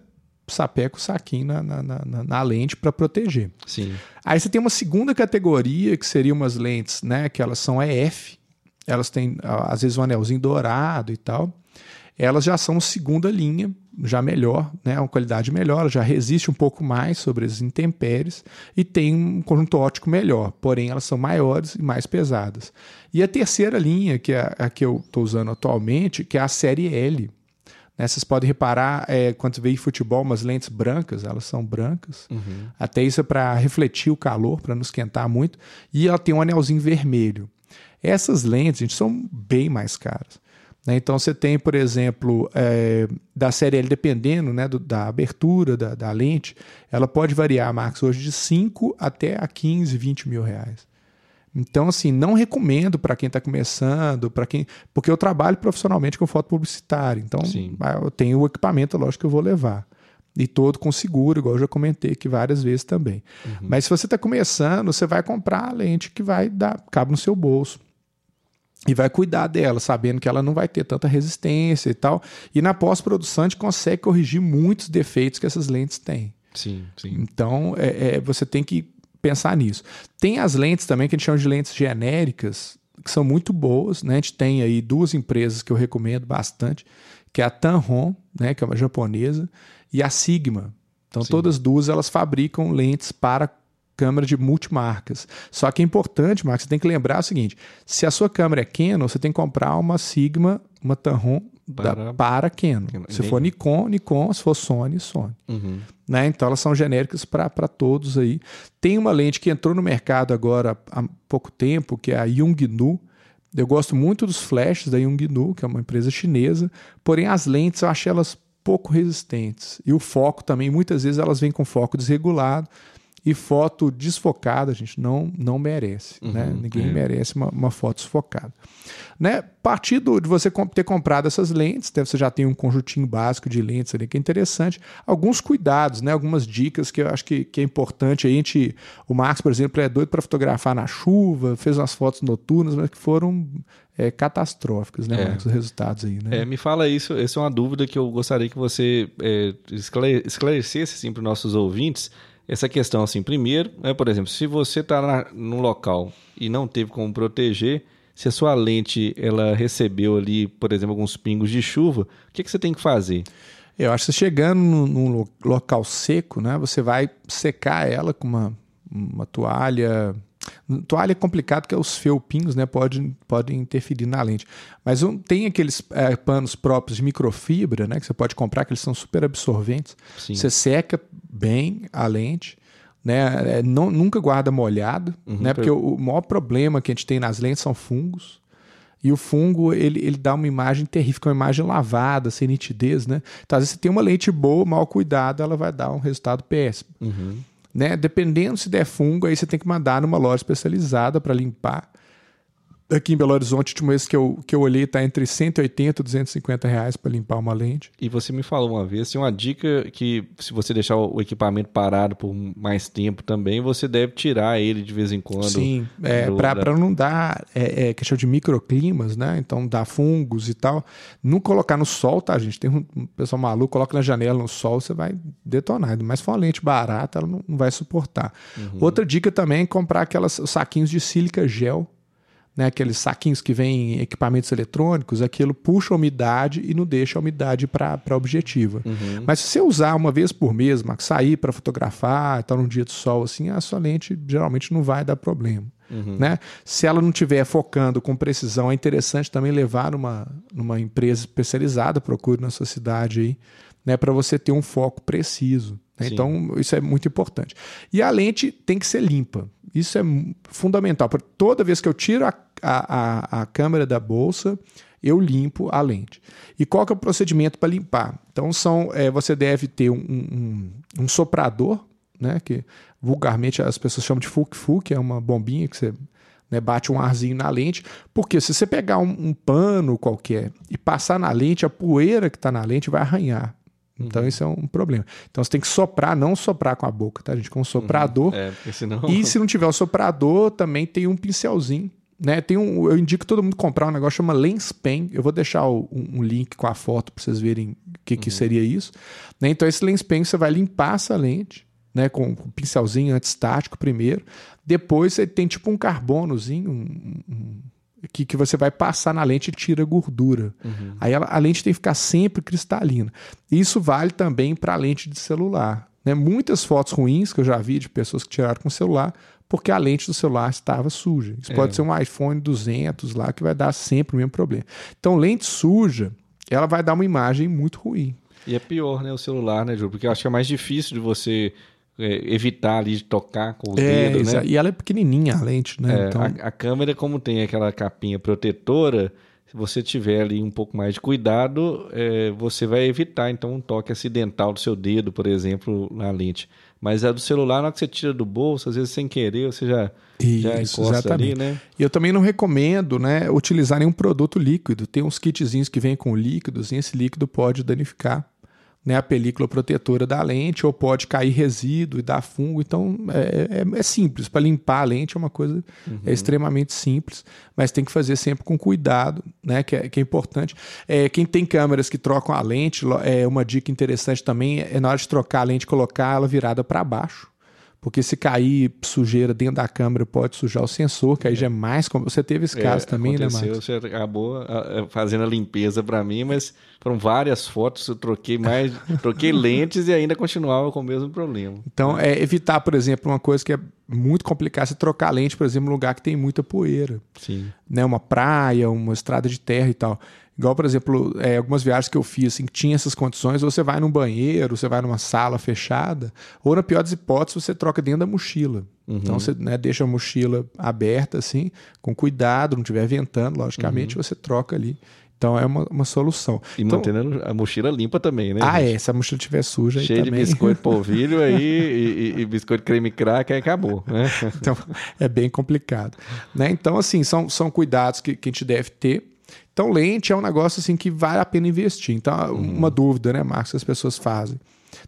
S2: sapeca o saquinho na, na, na, na lente para proteger.
S1: Sim.
S2: Aí você tem uma segunda categoria, que seriam umas lentes, né? Que elas são EF. Elas têm, às vezes, um anelzinho dourado e tal. Elas já são segunda linha, já melhor, né? Uma qualidade melhor, já resiste um pouco mais sobre as intempéries e tem um conjunto óptico melhor, porém elas são maiores e mais pesadas. E a terceira linha, que é a que eu estou usando atualmente, que é a série L. Né? Vocês podem reparar, é, quando em futebol, umas lentes brancas, elas são brancas.
S1: Uhum.
S2: Até isso é para refletir o calor, para não esquentar muito. E ela tem um anelzinho vermelho. Essas lentes, gente, são bem mais caras. Né? Então você tem, por exemplo, é, da série L, dependendo né, do, da abertura da, da, lente, ela pode variar, Marcos, hoje de 5 até a 15, 20 mil reais. Então, assim, não recomendo para quem está começando, para quem. Porque eu trabalho profissionalmente com foto publicitária. Então,
S1: Sim.
S2: eu tenho o equipamento, lógico que eu vou levar. E todo com seguro, igual eu já comentei aqui várias vezes também.
S1: Uhum.
S2: Mas se você está começando, você vai comprar a lente que vai dar, cabe no seu bolso e vai cuidar dela, sabendo que ela não vai ter tanta resistência e tal. E na pós-produção a gente consegue corrigir muitos defeitos que essas lentes têm.
S1: Sim, sim.
S2: Então é, é, você tem que pensar nisso. Tem as lentes também que a gente chama de lentes genéricas, que são muito boas. Né? A gente tem aí duas empresas que eu recomendo bastante, que é a Tanron, né, que é uma japonesa, e a Sigma. Então Sim. todas duas elas fabricam lentes para câmera de multimarcas. Só que é importante, Marcos, você tem que lembrar o seguinte: se a sua câmera é Canon, você tem que comprar uma Sigma, uma Tamron para, da, para Canon. Se for Nikon, Nikon, se for Sony, Sony.
S1: Uhum.
S2: Né? Então elas são genéricas para todos aí. Tem uma lente que entrou no mercado agora há pouco tempo, que é a Yongnuo. Eu gosto muito dos flashes da Yongnuo, que é uma empresa chinesa, porém as lentes eu achei elas pouco resistentes. E o foco também, muitas vezes elas vêm com foco desregulado e foto desfocada, a gente não, não merece.
S1: Uhum,
S2: né? Ninguém
S1: é.
S2: merece uma, uma, foto desfocada. Né? Partido de você ter comprado essas lentes, você já tem um conjuntinho básico de lentes ali que é interessante. Alguns cuidados, né? algumas dicas que eu acho que, que é importante. A gente, o Marcos, por exemplo, é doido para fotografar na chuva, fez umas fotos noturnas, mas que foram é, catastróficas, né,
S1: É.
S2: Marcos? Os resultados aí, né?
S1: É, me fala isso, essa é uma dúvida que eu gostaria que você é, esclare- esclarecesse assim, para os nossos ouvintes. Essa questão, assim, primeiro, é, por exemplo, se você está no local e não teve como proteger, se a sua lente ela recebeu ali, por exemplo, alguns pingos de chuva, o que, que você tem que fazer?
S2: Eu acho que chegando num, local seco, né, você vai secar ela com uma, uma toalha. Toalha é complicado porque os felpinhos né, podem, podem interferir na lente. Mas um, tem aqueles é, panos próprios de microfibra né, que você pode comprar, que eles são super absorventes. Sim. Você seca bem a lente né? É, não, nunca guarda molhado, uhum, né? Porque o, o maior problema que a gente tem nas lentes são fungos. E o fungo, ele, ele dá uma imagem terrível, uma imagem lavada, sem nitidez, né? Então, às vezes você tem uma lente boa, mal cuidada, ela vai dar um resultado péssimo. Uhum. Né? Dependendo se der fungo, aí você tem que mandar numa loja especializada para limpar aqui em Belo Horizonte, o último mês que eu, que eu olhei, está entre 180 e 250 reais para limpar uma lente.
S1: E você me falou uma vez, tem uma dica que se você deixar o equipamento parado por mais tempo também, você deve tirar ele de vez em quando.
S2: Sim, é, para da... não dar é, é, questão de microclimas, né? Então dá fungos e tal. Não colocar no sol, tá, gente? Tem um, um pessoal maluco, coloca na janela no sol, você vai detonar. Mas se for uma lente barata, ela não, não vai suportar. Uhum. Outra dica também é comprar aquelas saquinhos de sílica gel né, aqueles saquinhos que vêm em equipamentos eletrônicos, aquilo puxa a umidade e não deixa a umidade para a objetiva. Uhum. Mas se você usar uma vez por mês, Marcos, sair para fotografar, estar num dia de sol assim, a sua lente geralmente não vai dar problema. Uhum. Né? Se ela não estiver focando com precisão, é interessante também levar numa, numa empresa especializada, procure na sua cidade aí, né, para você ter um foco preciso. Né? Então, isso é muito importante. E a lente tem que ser limpa. Isso é fundamental. Toda vez que eu tiro a, a, a, a câmera da bolsa, eu limpo a lente. E qual que é o procedimento para limpar? Então, são, é, você deve ter um, um, um, soprador, né, que vulgarmente as pessoas chamam de fuk-fuk, que é uma bombinha que você né, bate um arzinho na lente, porque se você pegar um, um pano qualquer e passar na lente, a poeira que está na lente vai arranhar. Então, uhum. isso é um problema. Então, você tem que soprar, não soprar com a boca, tá, gente? Com um soprador. Uhum. É, senão... E se não tiver o soprador, também tem um pincelzinho. Né? Tem um, eu indico todo mundo comprar um negócio chama Lens Pen. Eu vou deixar o, um, um, link com a foto para vocês verem o que, uhum. que seria isso. Né? Então, esse Lens Pen você vai limpar essa lente né, com um pincelzinho antistático primeiro. Depois você tem tipo um carbonozinho, um, um que, que você vai passar na lente e tira gordura. Uhum. Aí a, a, lente tem que ficar sempre cristalina. Isso vale também para a lente de celular. Né? Muitas fotos ruins que eu já vi de pessoas que tiraram com celular porque a lente do celular estava suja. Isso é. pode ser um iPhone 200 lá que vai dar sempre o mesmo problema. Então, lente suja, ela vai dar uma imagem muito ruim.
S1: E é pior, né, o celular, né, Ju? Porque eu acho que é mais difícil de você é, evitar ali de tocar com o é, dedo, né?
S2: E ela é pequenininha a lente, né?
S1: É, então... a, a, câmera, como tem aquela capinha protetora, se você tiver ali um pouco mais de cuidado, é, você vai evitar então um toque acidental do seu dedo, por exemplo, na lente. Mas a do celular, na hora que você tira do bolso, às vezes sem querer, você já, Isso, já encosta exatamente. ali, né?
S2: E eu também não recomendo né, utilizar nenhum produto líquido. Tem uns kitzinhos que vêm com líquidos e esse líquido pode danificar né, a película protetora da lente, ou pode cair resíduo e dar fungo. Então é, é, é simples. Para limpar a lente é uma coisa uhum. é extremamente simples, mas tem que fazer sempre com cuidado, né, que, é, que é importante. É, quem tem câmeras que trocam a lente, é uma dica interessante também é na hora de trocar a lente, colocar ela virada para baixo porque se cair sujeira dentro da câmera pode sujar o sensor, que aí já é mais. Você teve esse é, caso é, também,
S1: né,
S2: Marcos?
S1: Você acabou fazendo a limpeza para mim, mas foram várias fotos, eu troquei mais, troquei lentes e ainda continuava com o mesmo problema.
S2: Então, é evitar, por exemplo, uma coisa que é muito complicada, você trocar lente, por exemplo, em um lugar que tem muita poeira.
S1: Sim.
S2: Né, uma praia, uma estrada de terra e tal. Igual, por exemplo, é, algumas viagens que eu fiz, assim, que tinha essas condições, ou você vai num banheiro, você vai numa sala fechada, ou na pior das hipóteses, você troca dentro da mochila. Uhum. Então você né, deixa a mochila aberta, assim, com cuidado, não estiver ventando, logicamente, uhum. você troca ali. Então é uma, uma solução.
S1: E
S2: então,
S1: mantendo a mochila limpa também, né?
S2: Ah, gente? é. Se a mochila estiver suja.
S1: Cheio de biscoito polvilho aí e, e, e, biscoito creme crack, aí acabou. Né?
S2: então é bem complicado. Né? Então, assim, são, são cuidados que, que a gente deve ter. Então, lente é um negócio assim que vale a pena investir. Então, uhum. uma dúvida, né, Marcos, que as pessoas fazem.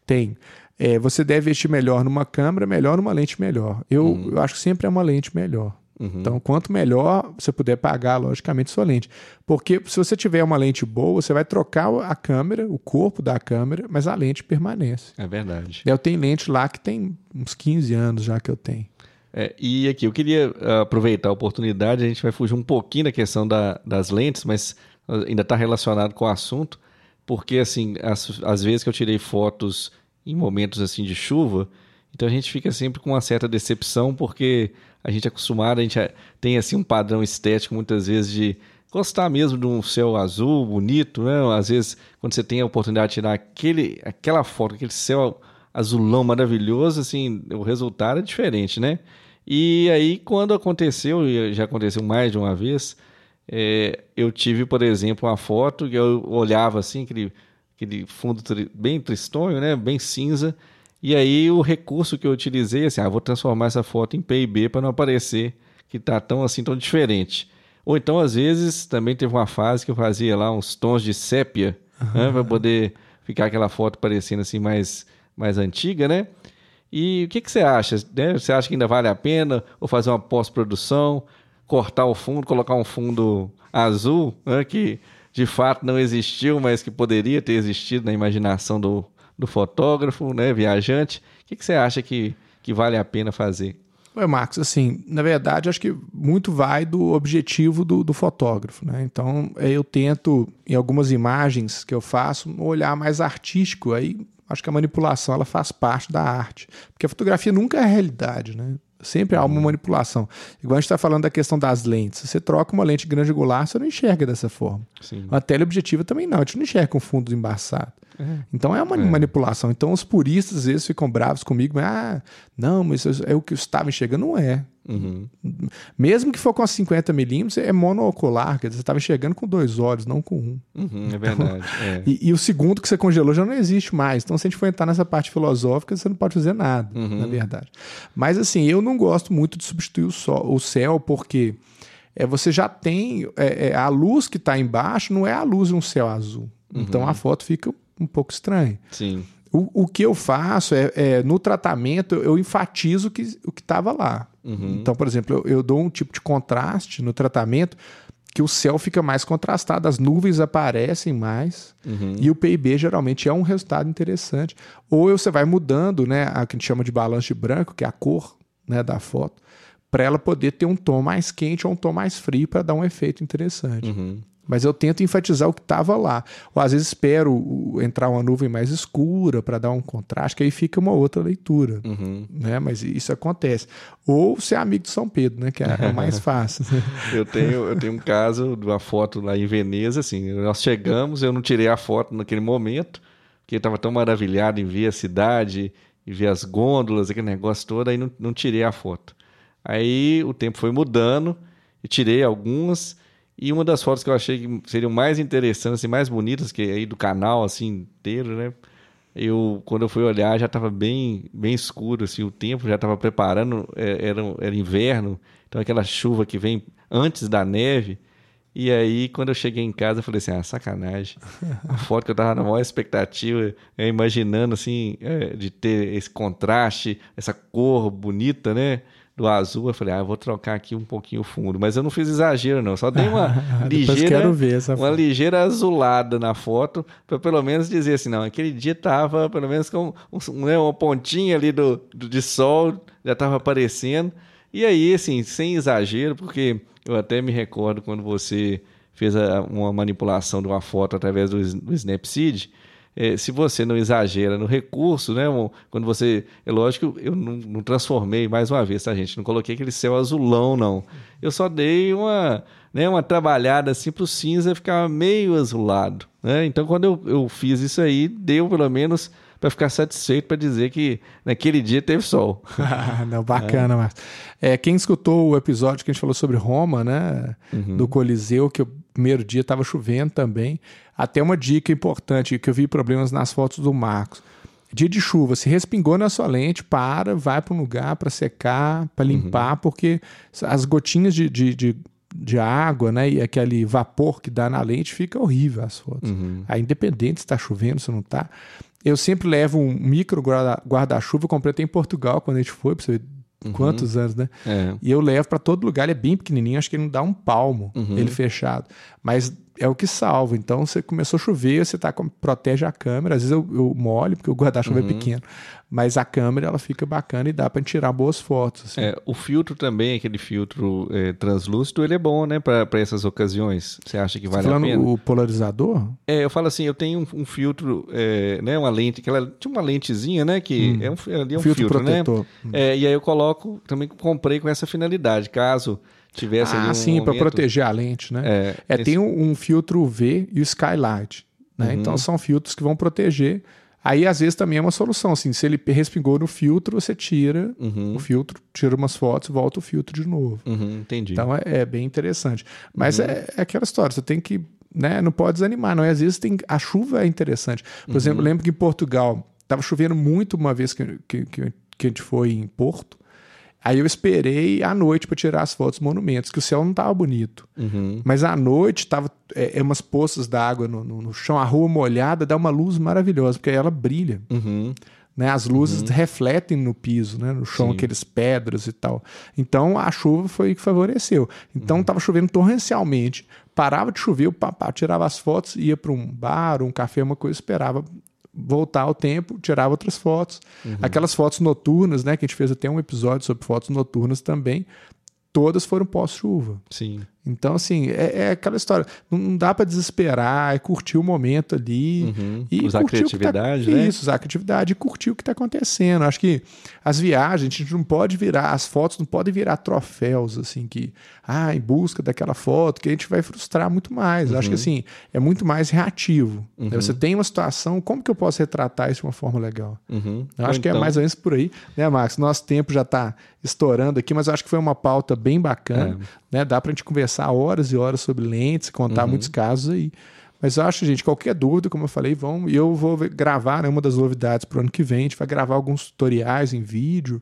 S2: Tem. É, você deve investir melhor numa câmera, melhor numa lente melhor. Eu, uhum. eu acho que sempre é uma lente melhor. Uhum. Então, quanto melhor você puder pagar, logicamente, sua lente. Porque se você tiver uma lente boa, você vai trocar a câmera, o corpo da câmera, mas a lente permanece.
S1: É verdade.
S2: Eu tenho lente lá que tem uns 15 anos já que eu tenho.
S1: É, e aqui, eu queria ah, aproveitar a oportunidade, a gente vai fugir um pouquinho da questão da, das lentes, mas ainda está relacionado com o assunto, porque assim, as, as vezes que eu tirei fotos em momentos assim de chuva, então a gente fica sempre com uma certa decepção, porque a gente é acostumado, a gente é, tem assim um padrão estético muitas vezes de gostar mesmo de um céu azul bonito, né? Às vezes, quando você tem a oportunidade de tirar aquele, aquela foto, aquele céu azulão maravilhoso, assim, o resultado é diferente, né? E aí, quando aconteceu, e já aconteceu mais de uma vez, é, eu tive, por exemplo, uma foto que eu olhava assim, aquele, aquele fundo tri, bem tristonho, né? Bem cinza. E aí o recurso que eu utilizei, assim, ah, vou transformar essa foto em PIB para não aparecer que tá tão assim, tão diferente. Ou então, às vezes, também teve uma fase que eu fazia lá uns tons de sépia, uhum. né, para poder ficar aquela foto parecendo assim mais, mais antiga, né? E o que, que você acha? Né? Você acha que ainda vale a pena ou fazer uma pós-produção, cortar o fundo, colocar um fundo azul, né, que de fato não existiu, mas que poderia ter existido na imaginação do, do fotógrafo, né, viajante? O que, que você acha que, que vale a pena fazer?
S2: Oi, Marcos, assim, na verdade, acho que muito vai do objetivo do, do, fotógrafo, né? Então, eu tento, em algumas imagens que eu faço, olhar mais artístico, aí acho que a manipulação, ela faz parte da arte, porque a fotografia nunca é a realidade, né? Sempre há uma uhum. manipulação. Igual a gente está falando da questão das lentes. Você troca uma lente grande angular, você não enxerga dessa forma. Sim. Uma teleobjetiva também não. A gente não enxerga com fundo embaçado. É. Então é uma é. manipulação. Então os puristas às vezes ficam bravos comigo, mas ah, não, mas é o que eu estava enxergando. Não é. Uhum. Mesmo que for com 50 milímetros, é monoocular, quer dizer, você estava enxergando com dois olhos, não com um.
S1: Uhum, é verdade. Então, é.
S2: E, e, o segundo que você congelou já não existe mais. Então, se a gente for entrar nessa parte filosófica, você não pode fazer nada, uhum. na verdade. Mas assim, eu não gosto muito de substituir o, sol, o céu, porque é, você já tem. É, é, a luz que está embaixo não é a luz de um céu azul. Então uhum. a foto fica um pouco estranha.
S1: Sim.
S2: O, o que eu faço é, é no tratamento, eu, enfatizo o que o estava lá. Uhum. Então, por exemplo, eu, eu, dou um tipo de contraste no tratamento que o céu fica mais contrastado, as nuvens aparecem mais uhum. e o PIB geralmente é um resultado interessante. Ou você vai mudando, né, a que a gente chama de balanço de branco, que é a cor né, da foto, para ela poder ter um tom mais quente ou um tom mais frio para dar um efeito interessante. Uhum mas eu tento enfatizar o que estava lá. Ou às vezes espero entrar uma nuvem mais escura para dar um contraste, que aí fica uma outra leitura. Uhum. Né? Mas isso acontece. Ou ser amigo de São Pedro, né? que é, é mais fácil.
S1: eu, tenho, eu tenho um caso de uma foto lá em Veneza, assim, nós chegamos, eu não tirei a foto naquele momento, porque eu estava tão maravilhado em ver a cidade, e ver as gôndolas, aquele negócio todo, aí não, não tirei a foto. Aí o tempo foi mudando, e tirei algumas e uma das fotos que eu achei que seriam mais interessantes e mais bonitas que aí do canal assim inteiro, né? Eu quando eu fui olhar já estava bem bem escuro assim, o tempo já estava preparando, é, era, era inverno, então aquela chuva que vem antes da neve. E aí, quando eu cheguei em casa, eu falei assim: ah, sacanagem. A foto que eu tava na maior expectativa, é, imaginando assim, é, de ter esse contraste, essa cor bonita, né? Do azul, eu falei, ah, eu vou trocar aqui um pouquinho o fundo. Mas eu não fiz exagero, não. Só dei uma ligeira, uma ligeira azulada na foto, para pelo menos dizer assim, não, aquele dia tava pelo menos com um, né, uma pontinha ali do, do, de sol, já tava aparecendo. E aí, assim, sem exagero, porque eu até me recordo quando você fez a, uma manipulação de uma foto através do, do Snapseed, é, se você não exagera no recurso, né? Quando você. É lógico, eu não, não, transformei mais uma vez, tá, gente? Não coloquei aquele céu azulão, não. Eu só dei uma, né, uma trabalhada assim para o cinza ficar meio azulado. Né? Então, quando eu, eu fiz isso aí, deu pelo menos para ficar satisfeito para dizer que naquele dia teve sol.
S2: não, bacana, é. mas é, quem escutou o episódio que a gente falou sobre Roma, né, uhum. do Coliseu, que o primeiro dia estava chovendo também, até uma dica importante que eu vi problemas nas fotos do Marcos. Dia de chuva, se respingou na sua lente, para, vai para um lugar para secar, para uhum. limpar, uhum. porque as gotinhas de, de, de de água, né? E aquele vapor que dá na lente fica horrível as fotos. Uhum. Aí, independente se está chovendo, se não está. Eu sempre levo um micro guarda-chuva, comprei até em Portugal quando a gente foi, para você ver uhum. quantos anos, né? É. E eu levo para todo lugar, ele é bem pequenininho, acho que ele não dá um palmo, uhum. ele fechado. Mas é o que salva. Então, você começou a chover, você tá com, protege a câmera. Às vezes eu, eu molho, porque o guarda-chuva é uhum. é pequeno. Mas a câmera, ela fica bacana e dá para tirar boas fotos. Assim.
S1: É, o filtro também, aquele filtro é, translúcido, ele é bom, né? para essas ocasiões. Você acha que vale
S2: tá
S1: a pena?
S2: o polarizador?
S1: É, eu falo assim, eu tenho um, um filtro, é, né? Uma lente, que ela tinha uma lentezinha, né? Que hum. é um, ali é um filtro, filtro né? protetor. né? Hum. É, e aí eu coloco, também comprei com essa finalidade. Caso tivesse
S2: ah,
S1: um
S2: sim,
S1: momento...
S2: para proteger a lente, né? É, é esse... tem um, um, filtro UV e o skylight, né? Uhum. Então são filtros que vão proteger. Aí às vezes também é uma solução, assim, se ele respingou no filtro, você tira uhum. o filtro, tira umas fotos, volta o filtro de novo.
S1: Uhum, entendi.
S2: Então é, é, bem interessante. Mas uhum. é, é aquela história, você tem que né, não pode desanimar, não é? Às vezes tem, a chuva é interessante. Por uhum. exemplo, lembro que em Portugal estava chovendo muito uma vez que, que, que, a gente foi em Porto. Aí eu esperei à noite para tirar as fotos dos monumentos, que o céu não estava bonito. Uhum. Mas à noite tava é, é umas poças d'água no, no, no, chão, a rua molhada, dá uma luz maravilhosa, porque aí ela brilha. Uhum. Né? As luzes uhum. refletem no piso, né? no chão, Sim. aqueles pedras e tal. Então a chuva foi que favoreceu. Então estava uhum. chovendo torrencialmente. Parava de chover, o papá tirava as fotos, ia para um bar, um café, uma coisa, esperava voltar ao tempo, tirava outras fotos. Uhum. Aquelas fotos noturnas, né? Que a gente fez até um episódio sobre fotos noturnas também. Todas foram pós-chuva.
S1: Sim.
S2: Então, assim, é, é aquela história. Não, não dá para desesperar, é curtir o momento ali.
S1: Uhum. E usar a tá criatividade,
S2: tá,
S1: né?
S2: Isso, usar a criatividade e curtir o que está acontecendo. Acho que as viagens, a gente não pode virar, as fotos não podem virar troféus, assim, que, ah, em busca daquela foto, que a gente vai frustrar muito mais. Uhum. Acho que, uhum. assim, é muito mais reativo. Uhum. Você tem uma situação, como que eu posso retratar isso de uma forma legal?
S1: Uhum.
S2: Eu acho que é então mais ou menos por aí, né, Max? Nosso tempo já está estourando aqui, mas acho que foi uma pauta bem bacana. É. Né? Dá para a gente conversar horas e horas sobre lentes, contar uhum. muitos casos aí. Mas eu acho, gente, qualquer dúvida, como eu falei, vão. E eu vou gravar, né, uma das novidades para o ano que vem. A gente vai gravar alguns tutoriais em vídeo.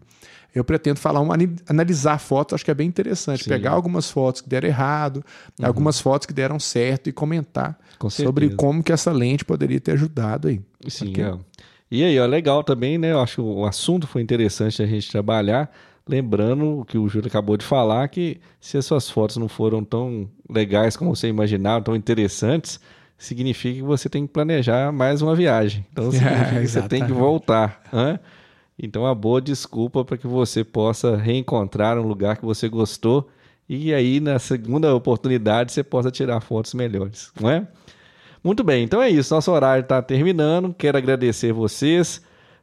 S2: Eu pretendo falar, um, analisar fotos, acho que é bem interessante. Sim. Pegar algumas fotos que deram errado, uhum. algumas fotos que deram certo e comentar Com sobre como que essa lente poderia ter ajudado aí.
S1: Sim, okay? é. E aí, ó, legal também, né? Eu acho que o assunto foi interessante a gente trabalhar. Lembrando o que o Júlio acabou de falar, que se as suas fotos não foram tão legais como você imaginava, tão interessantes, significa que você tem que planejar mais uma viagem. Então significa é, que você tem que voltar. Né? Então, uma boa desculpa para que você possa reencontrar um lugar que você gostou e aí, na segunda oportunidade, você possa tirar fotos melhores, não é? Muito bem, então é isso. Nosso horário está terminando. Quero agradecer vocês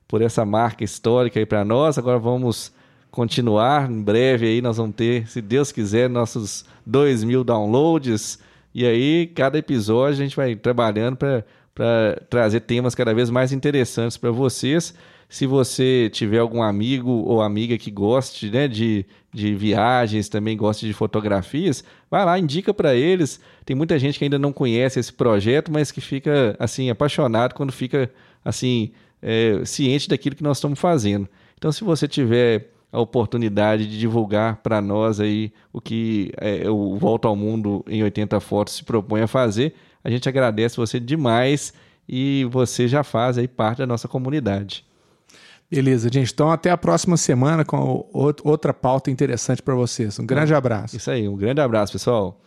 S1: por essa marca histórica aí para nós. Agora vamos continuar. Em breve aí nós vamos ter, se Deus quiser, nossos 2 mil downloads. E aí, cada episódio a gente vai trabalhando para trazer temas cada vez mais interessantes para vocês. Se você tiver algum amigo ou amiga que goste né, de, de viagens, também goste de fotografias, vai lá, indica para eles. Tem muita gente que ainda não conhece esse projeto, mas que fica assim apaixonado quando fica assim é, ciente daquilo que nós estamos fazendo. Então, se você tiver a oportunidade de divulgar para nós aí o que é, o Volta ao Mundo em 80 Fotos se propõe a fazer. A gente agradece você demais e você já faz aí parte da nossa comunidade.
S2: Beleza, gente. Então até a próxima semana com outra pauta interessante para vocês. Um grande abraço.
S1: Isso aí, um grande abraço, pessoal.